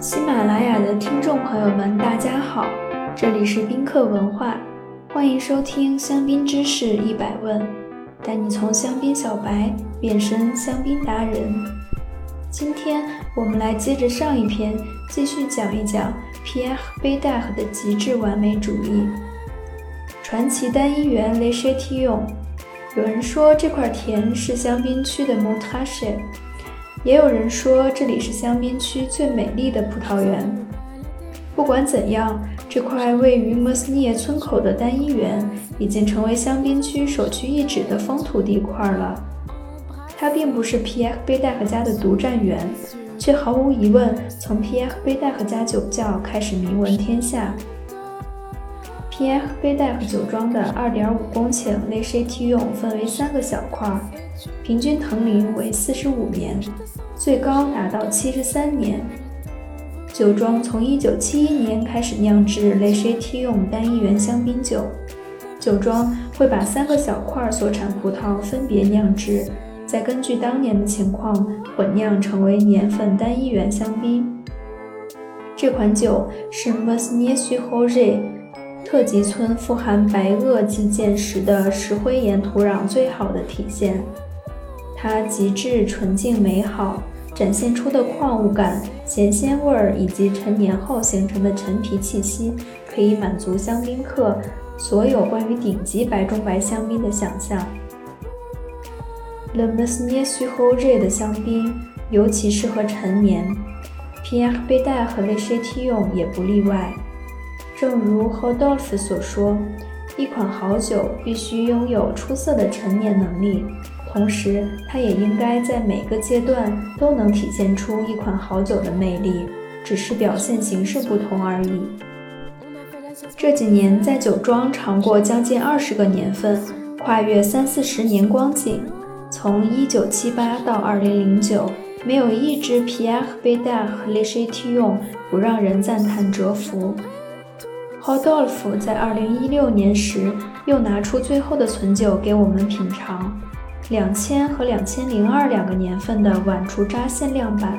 喜马拉雅的听众朋友们，大家好，这里是宾客文化，欢迎收听香槟知识一百问，带你从香槟小白变身香槟达人。今天我们来接着上一篇，继续讲一讲 Pierre b e d a c 的极致完美主义。传奇单一园 Le Chatillon，有人说这块田是香槟区的 Montrachet。也有人说这里是香槟区最美丽的葡萄园。不管怎样，这块位于莫斯涅村口的单一园已经成为香槟区首屈一指的风土地块了。它并不是皮埃克贝戴克家的独占园，却毫无疑问从皮埃克贝戴克家酒窖开始名闻天下。皮埃克贝戴克酒庄的2.5公顷雷什提用分为三个小块。平均藤龄为四十五年，最高达到七十三年。酒庄从一九七一年开始酿制雷什提用单一园香槟酒。酒庄会把三个小块所产葡萄分别酿制，再根据当年的情况混酿成为年份单一园香槟。这款酒是 m o s n i e s u h o r e 特级村富含白垩纪建石的石灰岩土壤最好的体现。它极致纯净美好，展现出的矿物感、咸鲜味儿以及陈年后形成的陈皮气息，可以满足香槟客所有关于顶级白中白香槟的想象。Le Mesnier s u h o r e 的香槟尤其适合陈年，Pierre b e d a 和 Le Chatillon 也不例外。正如 Hodolph 所说，一款好酒必须拥有出色的陈年能力。同时，它也应该在每个阶段都能体现出一款好酒的魅力，只是表现形式不同而已。这几年在酒庄尝过将近二十个年份，跨越三四十年光景，从1978到2009，没有一支 Pierre b e d a 和 Le Chatillon 不让人赞叹折服。Hodolph 在2016年时又拿出最后的存酒给我们品尝。两千和两千零二两个年份的晚除渣限量版，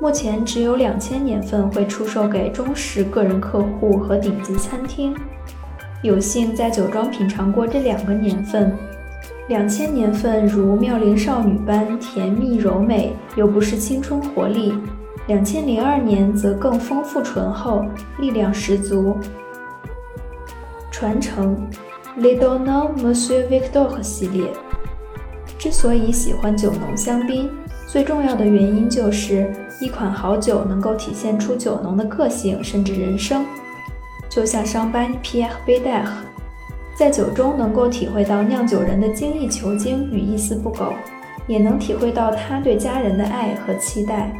目前只有两千年份会出售给忠实个人客户和顶级餐厅。有幸在酒庄品尝过这两个年份，两千年份如妙龄少女般甜蜜柔美，又不失青春活力；两千零二年则更丰富醇厚，力量十足。传承 l i d o n a Monsieur Victor 系列。之所以喜欢酒浓香槟，最重要的原因就是一款好酒能够体现出酒农的个性甚至人生。就像上班 Pierre b e d a c 在酒中能够体会到酿酒人的精益求精与一丝不苟，也能体会到他对家人的爱和期待。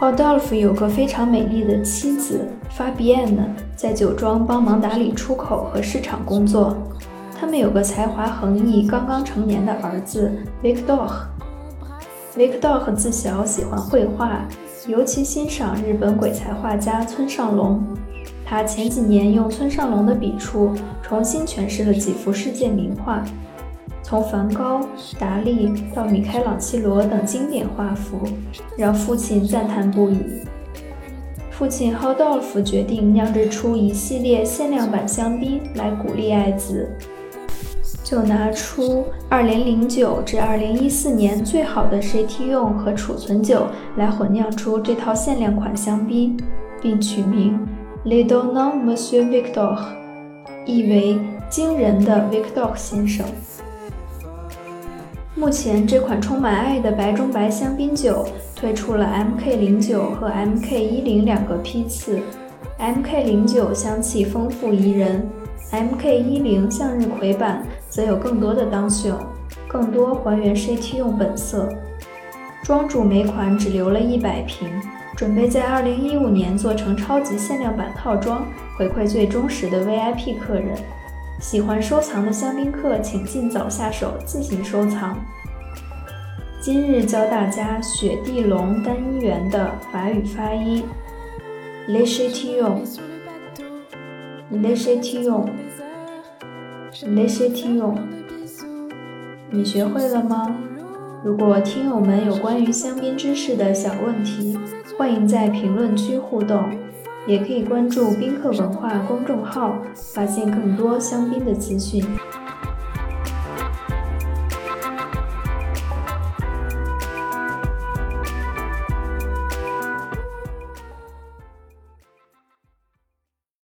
hodolphe 有个非常美丽的妻子 Fabienne，在酒庄帮忙打理出口和市场工作。他们有个才华横溢、刚刚成年的儿子 Victor。Victor 自小喜欢绘画，尤其欣赏日本鬼才画家村上隆。他前几年用村上隆的笔触重新诠释了几幅世界名画，从梵高、达利到米开朗基罗等经典画幅，让父亲赞叹不已。父亲 Hodolph 决定酿制出一系列限量版香槟来鼓励爱子。就拿出2009至2014年最好的 c t 用和储存酒来混酿出这套限量款香槟，并取名 Le Donnant Monsieur Victor，意为惊人的 Victor 先生。目前这款充满爱的白中白香槟酒推出了 MK09 和 MK10 两个批次，MK09 香气丰富宜人。MK10 向日葵版则有更多的当秀，更多还原 CT 用本色。庄主每款只留了一百瓶，准备在2015年做成超级限量版套装，回馈最忠实的 VIP 客人。喜欢收藏的香槟客，请尽早下手自行收藏。今日教大家雪地龙单一园的法语发音 l e c h e t i o n。Chatillon，Le Chatillon，你学会了吗？如果听友们有关于香槟知识的小问题，欢迎在评论区互动，也可以关注宾客文化公众号，发现更多香槟的资讯。